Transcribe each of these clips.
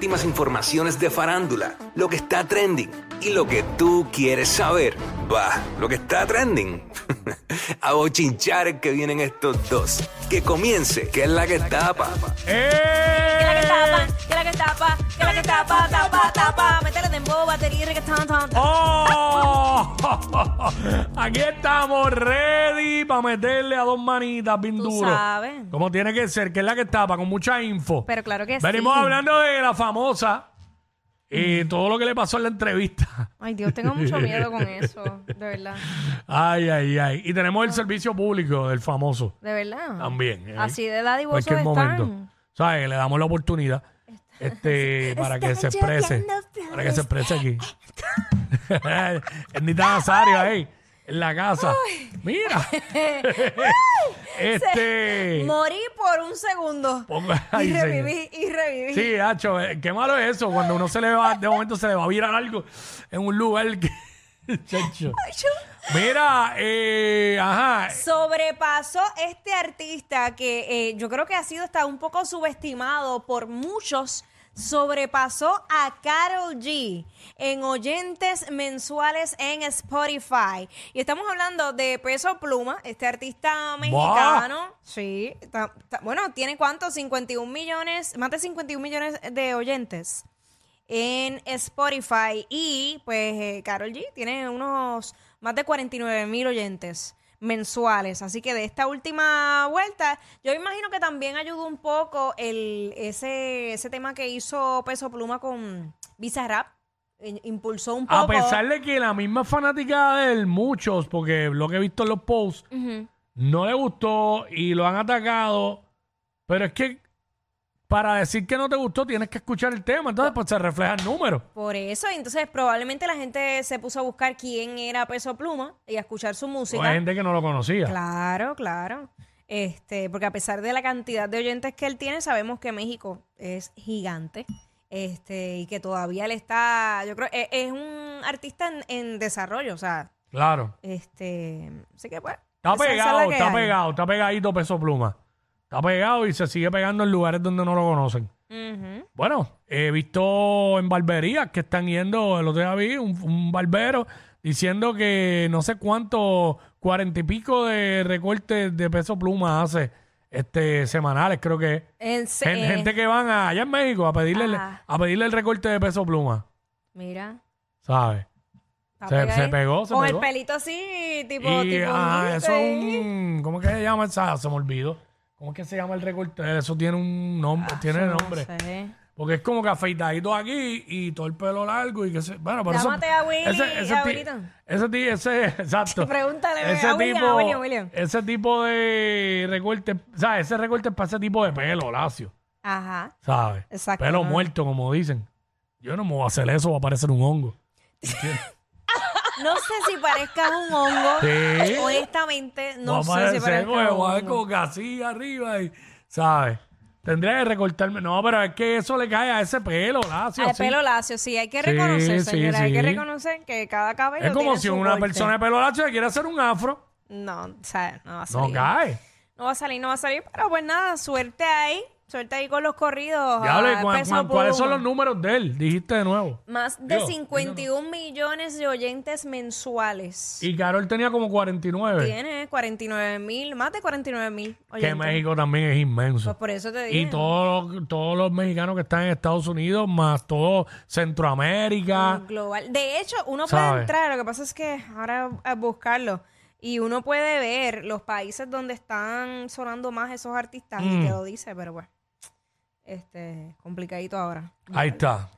últimas informaciones de farándula, lo que está trending y lo que tú quieres saber. Va, lo que está trending. A bochinchar que vienen estos dos. Que comience, que es la que tapa. Que la que tapa, que la que tapa, que la que tapa, tapa, tapa. Métele dembow, batería y reggaetón, ton, ton. ¡Oh! Aquí estamos ready para meterle a dos manitas bien Tú duro. sabes. Como tiene que ser, que es la que tapa, con mucha info. Pero claro que Venimos sí. hablando de la famosa y todo lo que le pasó en la entrevista. Ay, Dios, tengo mucho miedo con eso. De verdad. Ay, ay, ay. Y tenemos el servicio público del famoso De verdad. también. ¿eh? Así de dadivosos Cualquier están. momento. ¿Sabes? Le damos la oportunidad este, para que se exprese. Para que se exprese aquí. Ernita Nazario ahí, en la casa. Mira. Este. Morí por un segundo. ponga- ay, y reviví, y reviví. Sí, Hacho, eh, qué malo es eso, cuando uno se le va, de momento se le va a virar algo en un lugar que. Chacho. Mira, eh, ajá. Sobrepasó este artista que eh, yo creo que ha sido hasta un poco subestimado por muchos. Sobrepasó a Carol G en oyentes mensuales en Spotify. Y estamos hablando de Peso Pluma, este artista mexicano. Sí, ta- ta- bueno, tiene cuánto? 51 millones, más de 51 millones de oyentes en Spotify y pues eh, Carol G tiene unos más de 49 mil oyentes mensuales. Así que de esta última vuelta, yo imagino que también ayudó un poco el, ese, ese tema que hizo Peso Pluma con Bizarrap. Eh, Impulsó un poco. A pesar de que la misma fanática de él, muchos, porque lo que he visto en los posts, no le gustó y lo han atacado. Pero es que para decir que no te gustó tienes que escuchar el tema. Entonces, pues se refleja el número. Por eso, entonces probablemente la gente se puso a buscar quién era Peso Pluma y a escuchar su O música. hay gente que no lo conocía. Claro, claro. Este, porque a pesar de la cantidad de oyentes que él tiene, sabemos que México es gigante. Este, y que todavía él está, yo creo, es, es un artista en, en desarrollo, o sea, Claro. este, así que pues. Está es pegado, que está hay. pegado, está pegadito peso pluma. Está pegado y se sigue pegando en lugares donde no lo conocen. Ujú. Bueno, he visto en barberías que están yendo, el otro día vi un, un barbero diciendo que no sé cuánto, cuarenta y pico de recortes de peso pluma hace este semanales, creo que es. En se- Gen- eh, gente que van a- allá en México a pedirle, el- Ajá. a pedirle el recorte de peso pluma, Mira. ¿sabes? está Se- pegadito. se pegó, se Con pegó. el pelito así, tipo, tipo. ah, eso es un, ¿cómo es que se llama esa? Se me olvidó. ¿Cómo es que se llama el recorte? Eso tiene un nombre, tiene Ah, Yo no nombre. sé. Porque es como que afeitadito aquí y todo el pelo largo y que se... Bueno, por eso... Llámate a Willy, ti- Willito. ese, ti- ese, exacto. Pregúntale a William, a William, William. Ese tipo de recorte, ¿sabes? Ese recorte es para ese tipo de pelo lacio, Ajá. ¿sabes? Exacto, Pelo muerto, como dicen. Yo no me voy a hacer eso, va a parecer un hongo. No sé si parezca un hongo. Sí. Honestamente, no va a sé si parecer, parezca pues, un a hongo. como que así arriba y, ¿sabes? Tendría que recortarme. No, pero es que eso le cae a ese pelo lacio. Al así. pelo lacio, sí, hay que Sí, reconocer, sí, señora, hay que sí. reconocer que cada cabello Es como tiene si su una corte. persona de pelo lacio le quiere hacer un afro. No, o sea, no va a No salir. cae. No va a salir, no va a salir, pero pues nada, suerte ahí, suerte ahí con los corridos. Ya ah, ¿cuál- Peso cuál- ¿cuáles son los números de él? Dijiste de nuevo. Más de Digo, 51 millones de oyentes mensuales. Y Carol tenía como 49. Tiene 49 mil, más de 49 mil Que. México también es inmenso. Pues por eso te digo. Y todos los, todos los mexicanos que están en Estados Unidos, más todo Centroamérica. global. De hecho, uno puede entrar, lo que pasa es que ahora a buscarlo y uno puede ver los países donde están sonando más esos artistas Mm. y te lo dice, pero bueno, este, complicadito ahora. Ahí está.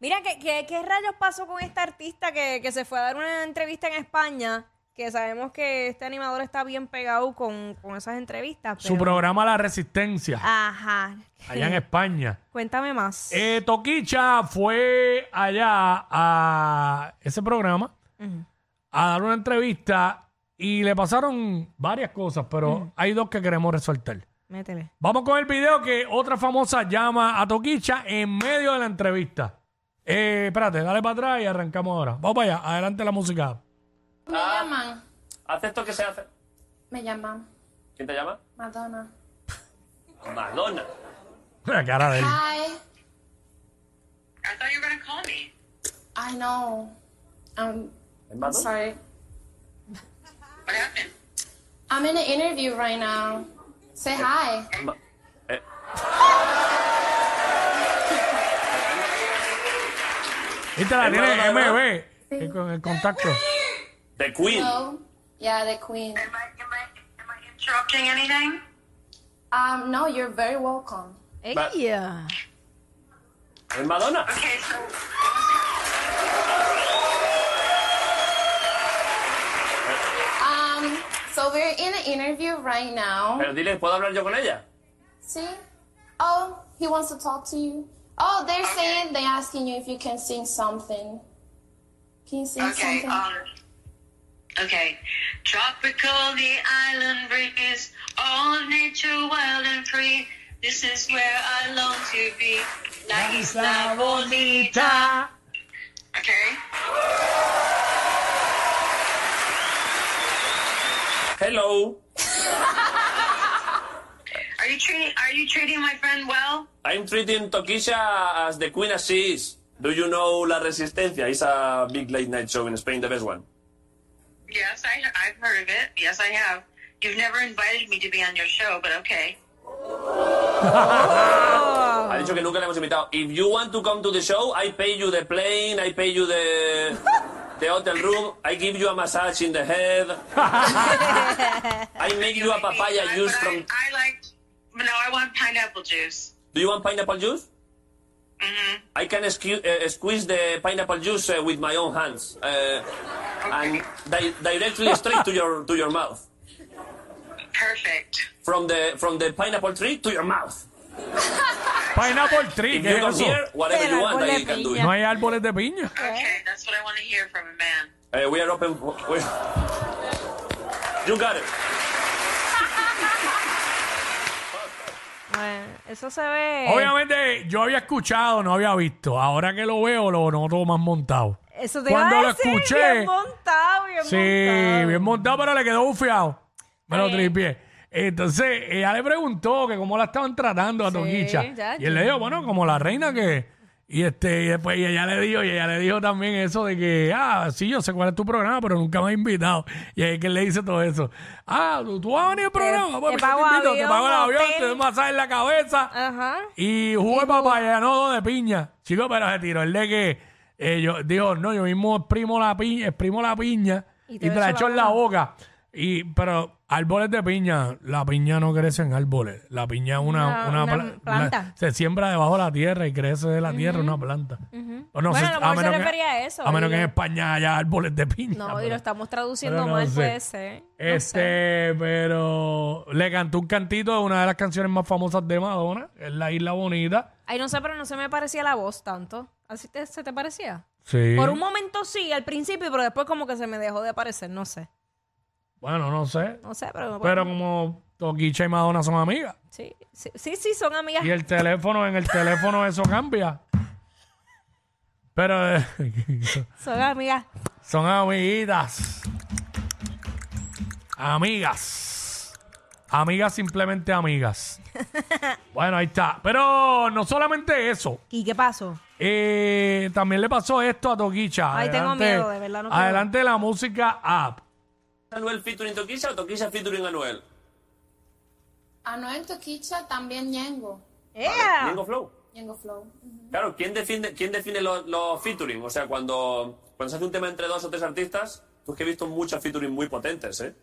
Mira, ¿qué, qué, qué rayos pasó con esta artista que, que se fue a dar una entrevista en España? Que sabemos que este animador está bien pegado con, con esas entrevistas. Su pero- programa La Resistencia, Ajá. allá en España. Cuéntame más. Eh, Toquicha fue allá a ese programa Ujú. a dar una entrevista y le pasaron varias cosas, pero hay dos que queremos resaltar. Métele. Vamos con el video que otra famosa llama a Toquicha en medio de la entrevista. Eh, espérate, dale para atrás y arrancamos ahora. Vamos para allá, adelante la música. Me llaman, ¿Hace esto que se hace? me llaman ¿Quién te llama? Madonna. Madonna. La cara de él. Hi. I know. Um, ¿En Madonna? sorry. What happened? I'm in an interview right now. Say hi. Ma- eh, ¿Viste? La tiene Madonna, verdad? MB el, con el contacto. The Queen. Hello. Yeah, the queen. Am I, am I, am I interrupting anything? Um, no, you're very welcome. Ella. ¿Es Madonna? Okay, so so we're in an interview right now. Pero dile, ¿puedo hablar yo con ella? See? Oh, he wants to talk to you. Oh, they're saying they're asking you if you can sing something. Can you sing okay, something? um, okay. Tropical, the island breeze, all nature wild and free. This is where I long to be. La isla bonita. Hello. Are you treating Are you treating my friend well? I'm treating Tokisha as the queen as she is. Do you know La Resistencia? It's a big late night show in Spain, the best one. Yes, I I've heard of it. Yes, I have. You've never invited me to be on your show, but okay. Ha dicho que nunca le hemos invitado. If you want to come to the show, I pay you the plane, I pay you the the hotel room, I give you a massage in the head. I make you a papaya I, juice from. I, I like. No, I want pineapple juice. Do you want pineapple juice? Mm-hmm. I can sque- uh, squeeze the pineapple juice uh, with my own hands uh, and di- directly straight to your to your mouth. Perfect. From the from the pineapple tree to your mouth. Pineapple Tree, ¿qué you es eso? here, whatever you want, de can do it. No hay árboles de piña. Okay, that's what I want to hear from a man. Uh, we are open. we you got it. Bueno, eso se ve. Obviamente yo había escuchado, no había visto. Ahora que lo veo, lo noto más montado. Eso te Cuando iba a lo decir, escuché- Bien montado, bien Sí, montado. bien montado, pero le quedó bufiado. Me lo tripié. Entonces, ella le preguntó que cómo la estaban tratando a Sí, Toquicha. ya, Y él le dijo, bueno, como la reina que... Y este, y después y ella le dijo, y ella le dijo también eso de que, ah, sí, yo sé cuál es tu programa, pero nunca me has invitado. Y ahí es que él le dice todo eso. Ah, tú, tú vas a venir al programa, pues, te yo pago te invito, te avión, pago el avión, hotel. te doy un masaje en la cabeza. Ajá. Y jugo de papaya, no dos de piña. Chico, pero se tiró el de que eh, yo dijo, no, yo mismo exprimo la piña, exprimo la piña y Y te, te la echo echo la en la boca. Y, pero árboles de piña, la piña no crece en árboles. La piña es una, Una- una, una pla- planta. la- se siembra debajo de la tierra y crece de la tierra una planta. O no Bueno, sé, a lo mejor se menos que- refería a eso, A menos que en. España haya árboles de piña. No, y pero- lo estamos traduciendo pero no mal, sé. puede ser. No Este, sé. pero le cantó un cantito de una de las canciones más famosas de Madonna, es La Isla Bonita. Ay, no sé, pero no se me parecía la voz tanto. ¿Así te, se te parecía? Sí. Por un momento sí, al principio, pero después como que se me dejó de parecer, no sé. Bueno, no sé. No sé, pero... Pero como Toquicha y Madonna son amigas. Sí, sí, sí, sí, son amigas. Y el teléfono, en el teléfono eso cambia. Pero eh, Son amigas. son amiguitas. Amigas. Amigas, simplemente amigas. Bueno, ahí está. Pero no solamente eso. ¿Y qué pasó? Eh, también le pasó esto a Toquicha. Ay, tengo miedo, de verdad, no quiero. Adelante la música app. ¿Anuel featuring Tokisha o Tokisha featuring Anuel? Anuel Toquicha, también Ñengo. ¡Ea! Ñengo Flow. Ñengo Flow. Claro, ¿quién define, quién define los los featuring? O sea, cuando, cuando se hace un tema entre dos o tres artistas, pues que he visto muchos featuring muy potentes, ¿eh?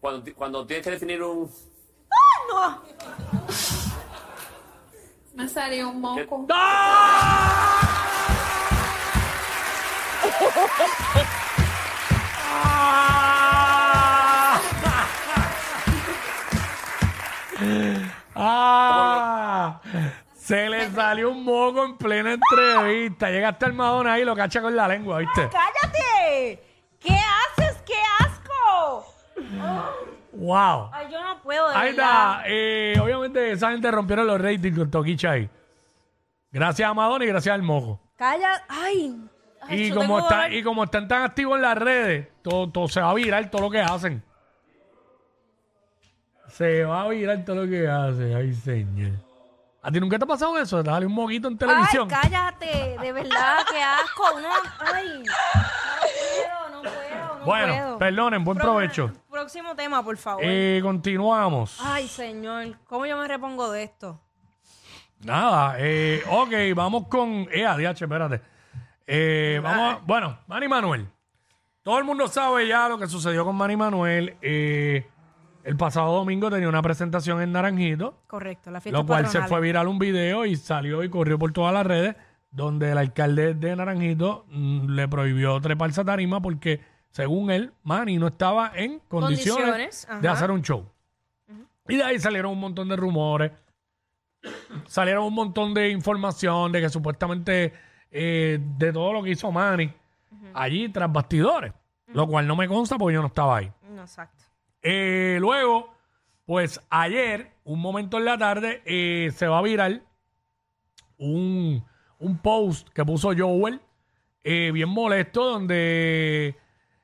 Cuando, cuando tienes que definir un... Me salió un moco. Ah, se le salió un moco en plena entrevista. Llega hasta el Madonna ahí y lo cacha con la lengua, ¿viste? ¡Cállate! ¿Qué haces? ¡Qué asco! ¡Wow! Ay, yo no puedo, de Ahí verdad. está. Eh, obviamente esa gente rompieron los ratings con Toquicha ahí. Gracias a Madonna y gracias al moco. Calla. Ay. Ay, Y yo como, tengo está, dolor. y como están tan activos en las redes, todo, todo se va a virar todo lo que hacen. Se va a virar todo lo que hacen. Ay, señor. ¿A ti nunca te ha pasado eso? ¿De darle un moquito en Ay, televisión? cállate, de verdad, qué asco. Uno, ay, no puedo, no puedo, no bueno, puedo. perdonen, buen Pro- provecho. Próximo tema, por favor. Eh, continuamos. Ay, señor, ¿cómo yo me repongo de esto? Nada, eh, ok, vamos con. Eh, ADH, espérate. Eh, vamos a- bueno, Manny Manuel. Todo el mundo sabe ya lo que sucedió con Manny Manuel. Eh, el pasado domingo tenía una presentación en Naranjito, Correcto, la fiesta lo cual se fue viral un video y salió y corrió por todas las redes, donde el alcalde de Naranjito mm, le prohibió treparse a tarima porque, según él, Manny no estaba en condiciones, Condiciones, de ajá. hacer un show. Y de ahí salieron un montón de rumores salieron un montón de información de que supuestamente eh, de todo lo que hizo Manny allí tras bastidores, lo cual no me consta porque yo no estaba ahí. No, exacto. Eh, luego, pues ayer, un momento en la tarde, eh, se va a virar un, un post que puso Joel, eh, bien molesto, donde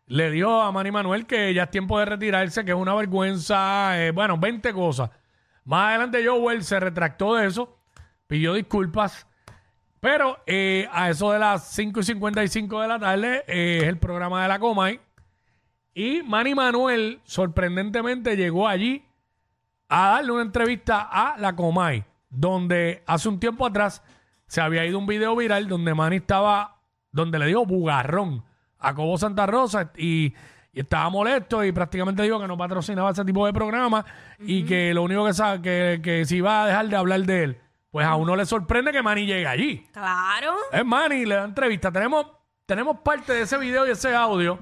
le dijo a Manny Manuel que ya es tiempo de retirarse, que es una vergüenza, eh, bueno, 20 cosas. Más adelante Joel se retractó de eso, pidió disculpas, pero eh, a eso de las 5 y 55 de la tarde eh, es el programa de la Comay. Y Manny Manuel, sorprendentemente, llegó allí a darle una entrevista a la Comay, donde hace un tiempo atrás se había ido un video viral donde Manny estaba, donde le dijo bugarrón a Cobo Santa Rosa y, y estaba molesto y prácticamente dijo que no patrocinaba ese tipo de programa y que lo único que sabe que, que se iba a dejar de hablar de él. Pues a uno le sorprende que Manny llegue allí. Claro. Es Manny, le da entrevista. Tenemos, tenemos parte de ese video y ese audio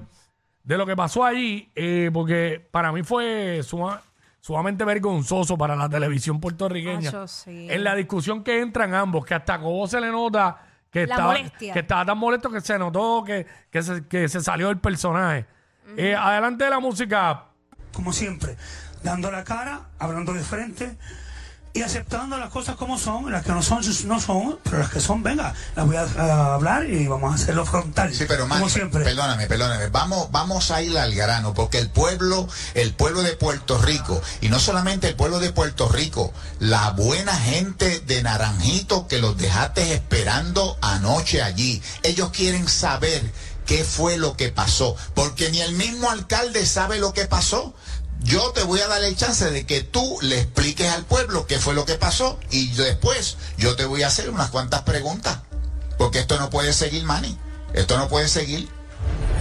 de lo que pasó allí, eh, porque para mí fue suma- sumamente vergonzoso para la televisión puertorriqueña. Acho, sí. En la discusión que entran ambos, que hasta Cobo se le nota que, La estaba, que estaba tan molesto que se notó que, que, se, que se salió del personaje. Eh, adelante de la música. como siempre, dando la cara, hablando de frente y aceptando las cosas como son, las que no son, no son, pero las que son, venga, las voy a, a hablar y vamos a hacerlo frontal. Sí, pero Manny, como siempre. perdóname, perdóname. Vamos, vamos a ir al grano, porque el pueblo, el pueblo de Puerto Rico, y no solamente el pueblo de Puerto Rico, la buena gente de Naranjito que los dejaste esperando anoche allí. Ellos quieren saber qué fue lo que pasó, porque ni el mismo alcalde sabe lo que pasó. Yo te voy a dar el chance de que tú le expliques al pueblo qué fue lo que pasó y después yo te voy a hacer unas cuantas preguntas. Porque esto no puede seguir, Manny. Esto no puede seguir.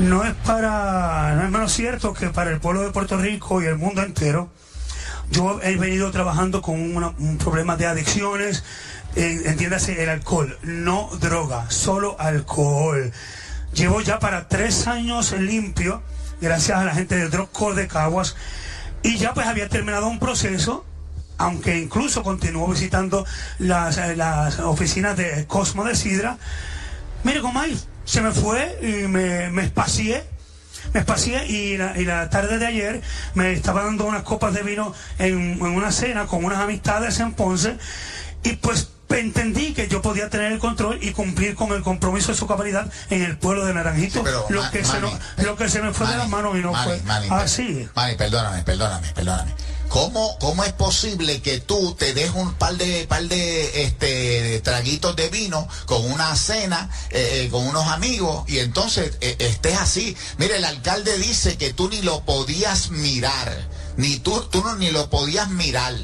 No es para, no es menos cierto que para el pueblo de Puerto Rico y el mundo entero, yo he venido trabajando con un problema de adicciones, eh, entiéndase el alcohol, no droga, solo alcohol. Llevo ya para tres años limpio, gracias a la gente de Drug Corps de Caguas, y ya pues había terminado un proceso, aunque incluso continuó visitando las, eh, las oficinas de Cosmo de Sidra. Mire, Comay, se me fue y me, me espacié. Me espacié y la, y la tarde de ayer me estaba dando unas copas de vino en, en una cena con unas amistades en Ponce y pues entendí que yo podía tener el control y cumplir con el compromiso de su cabalidad en el pueblo de Naranjito. Sí, pero, lo, que se no- lo que se me fue de las manos y no Manny, fue así. Manny, perdóname, perdóname, perdóname. ¿Cómo, ¿Cómo es posible que tú te des un par de par de este traguitos de vino con una cena eh, eh, con unos amigos y entonces eh, estés así? Mire, el alcalde dice que tú ni lo podías mirar, ni tú tú no ni lo podías mirar.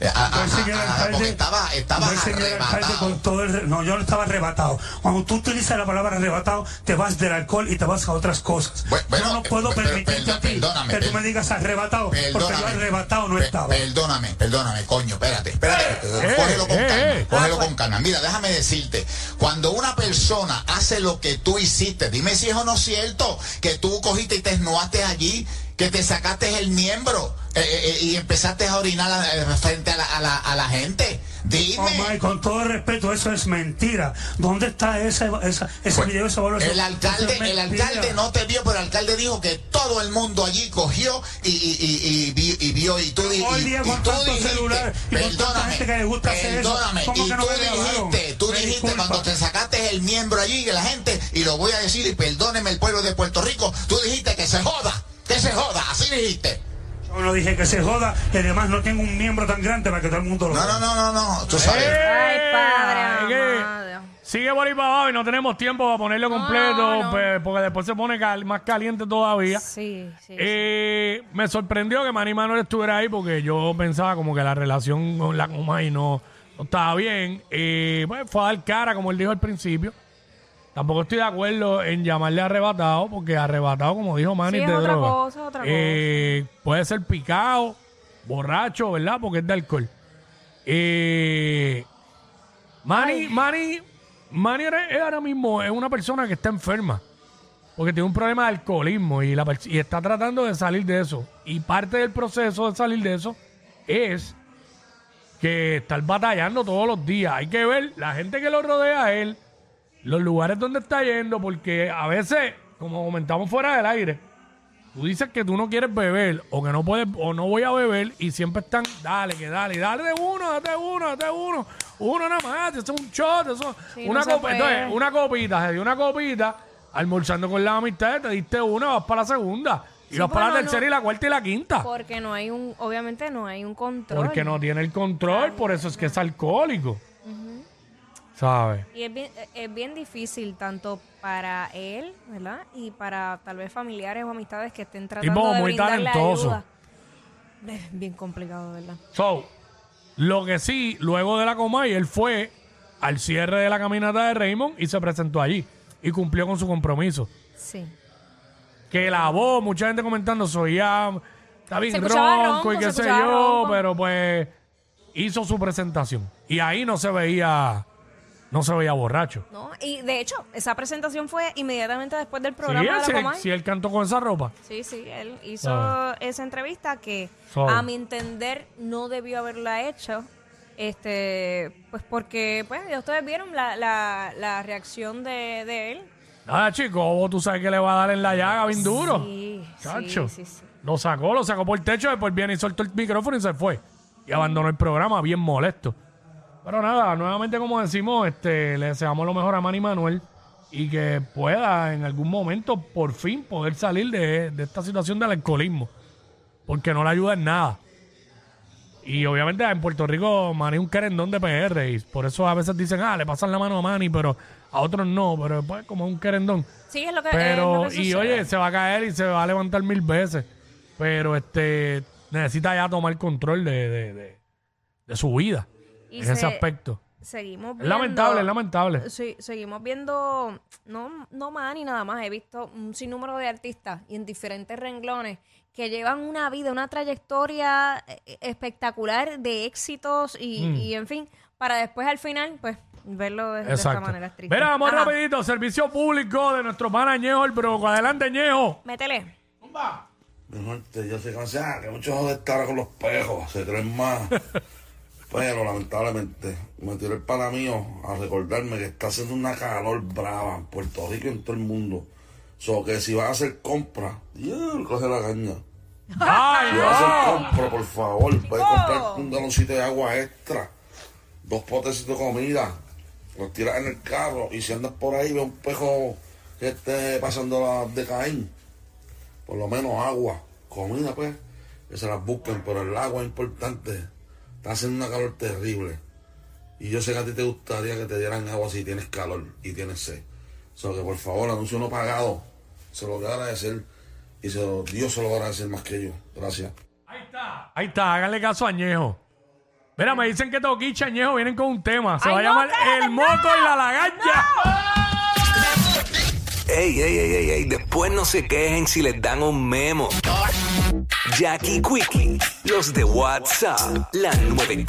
Eh, a- a- Pues, señor a- a- alcalde, porque estaba estaba pues, señor alcalde, arrebatado. con todo el re- no, yo no estaba arrebatado. Cuando tú utilizas la palabra arrebatado, te vas del alcohol y te vas a otras cosas. Bueno, yo no puedo eh, pero- permitirte a ti que tú me digas arrebatado, porque yo arrebatado no estaba. Perdóname, perdóname, coño, espérate, espérate. eh, cógelo con eh, calma, eh. cógelo con calma. Mira, déjame decirte, cuando una persona hace lo que tú hiciste, dime si es o no cierto que tú cogiste y te esnoaste allí, que te sacaste el miembro eh, eh, y empezaste a orinar a- eh, frente a la, a la, a la gente. Dime. Oh, my, con todo respeto, eso es mentira. ¿Dónde está esa, esa, ese Pues, video, esa evaluación? el alcalde, es el alcalde no te vio, pero el alcalde dijo que todo el mundo allí cogió y, y, y, y vi- y vio y tú di- Hoy y- día y con tú dijiste, celular y perdóname, gente que le gusta hacer eso, perdóname, ¿cómo y que no tú dijiste, tú Me dijiste disculpa. cuando te sacaste el miembro allí que la gente y lo voy a decir y perdóneme el pueblo de Puerto Rico, tú dijiste que se joda, que se joda, así dijiste. Yo no dije que se joda y además no tengo un miembro tan grande para que todo el mundo lo No, vea. no, no, no, no. Tú sabes. Ay, padre, que amado. Sigue por ahí para abajo y no tenemos tiempo para ponerlo completo, no. porque después se pone cal- más caliente todavía. Sí, sí. Eh, me sorprendió que Manny Manuel estuviera ahí porque yo pensaba como que la relación con la Comay no, no estaba bien. Eh, pues fue a dar cara, como él dijo al principio. Tampoco estoy de acuerdo en llamarle arrebatado, porque arrebatado, como dijo Manny, Sí, es de otra droga. cosa, otra Eh, Puede ser picado, borracho, ¿verdad? Porque es de alcohol. Eh, Manny, Manny, Manny ahora, ahora mismo es una persona que está enferma. Porque tiene un problema de alcoholismo y, la, pers- y está tratando de salir de eso. Y parte del proceso de salir de eso es que estar batallando todos los días. Hay que ver la gente que lo rodea a él, los lugares donde está yendo, porque a veces, como comentamos fuera del aire, tú dices que tú no quieres beber o que no puedes o no voy a beber y siempre están, dale, que dale, dale de uno, date uno, date uno, uno nada más, eso es un shot, eso Sí, una no copa, entonces, una copita, se dio una copita, almorzando con las amistades, te diste una, vas para la segunda, y Sí, vas para la tercera no. y la cuarta y la quinta. Porque no hay un, obviamente no hay un control. Porque no tiene el control, por eso es que es alcohólico. Y es bien, es bien difícil tanto para él, ¿verdad? Y para tal vez familiares o amistades que estén tratando Tipo de muy brindarle talentoso. ayuda. Es bien complicado, ¿verdad? So, lo que sí, luego de la Comay, él fue al cierre de la caminata de Raymond y se presentó allí. Y cumplió con su compromiso. Sí. Que la voz, mucha gente comentando, soy ya, está bien Se escuchaba ronco y qué sé escuchaba yo, ronco. pero pues hizo su presentación. Y ahí no se veía, no se veía borracho. ¿No? Y de hecho, esa presentación fue inmediatamente después del Sí, programa de la si, él, Comay. si él cantó con esa ropa. Sí, sí, él hizo Ah. esa entrevista que a mi entender no debió haberla hecho. Este, pues porque, pues, ya ustedes vieron la, la, la reacción de, de él. Nada, chico, vos tú sabes que le va a dar en la llaga bien duro. Sí, Chacho. sí, sí, sí. Lo sacó, lo sacó por el techo, después viene y soltó el micrófono y se fue. Y abandonó el programa bien molesto. Pero nada, nuevamente como decimos, este, le deseamos lo mejor a Manny Manuel y que pueda en algún momento por fin poder salir de, de esta situación del alcoholismo. Porque no le ayuda en nada. Y obviamente en Puerto Rico Manny es un querendón de PR y por eso a veces dicen, ah, le pasan la mano a Manny, pero a otros no, pero pues como es un querendón. Sí, es lo que, es Pero, lo que y oye, se va a caer y se va a levantar mil veces. Pero este necesita ya tomar control de, de, de- de su vida Y en ese se- aspecto. Seguimos Es viendo... lamentable, es lamentable. Sí, seguimos viendo, no, no más ni nada más, he visto un sinnúmero de artistas y en diferentes renglones que llevan una vida, una trayectoria eh, espectacular de éxitos y, Mm. y, en fin, para después al final, pues, verlo de, de esta Exacto. manera es triste. Mira, vamos Ajá. rapidito, servicio público de nuestro pana Ñejo, el broco. Adelante, Ñejo. Métele. Mi gente, yo sé que, ah, que muchos joder estar con los pejos, se creen más. Pero lamentablemente me tiró el pana mío a recordarme que está haciendo una calor brava en Puerto Rico y en todo el mundo. So que si vas a hacer compra, Dios, coge la caña. ¡Ay, Si vas a hacer compra, por favor, puedes comprar un galoncito de agua extra, dos potecitos de comida, los tiras en el carro y si andas por ahí ve un pejo que esté pasando la de Caín, por lo menos agua, comida pues, que se las busquen, pero el agua es importante. Está haciendo una calor terrible. Y yo sé que a ti te gustaría que te dieran agua si tienes calor y tienes sed. So que por favor, anuncio no pagado. Se lo voy a agradecer. Y se lo- Dios se lo va a agradecer más que yo. Gracias. Ahí está. Ahí está, háganle caso a Ñejo. Mira, me dicen que Toquicha y Ñejo vienen con un tema. Se Ay, va a no, llamar cállate, El Moco y la Lagaña. Ey, ey, ey, ey, ey, después no se quejen si les dan un memo. Jackie Quickie, los de WhatsApp, la 94.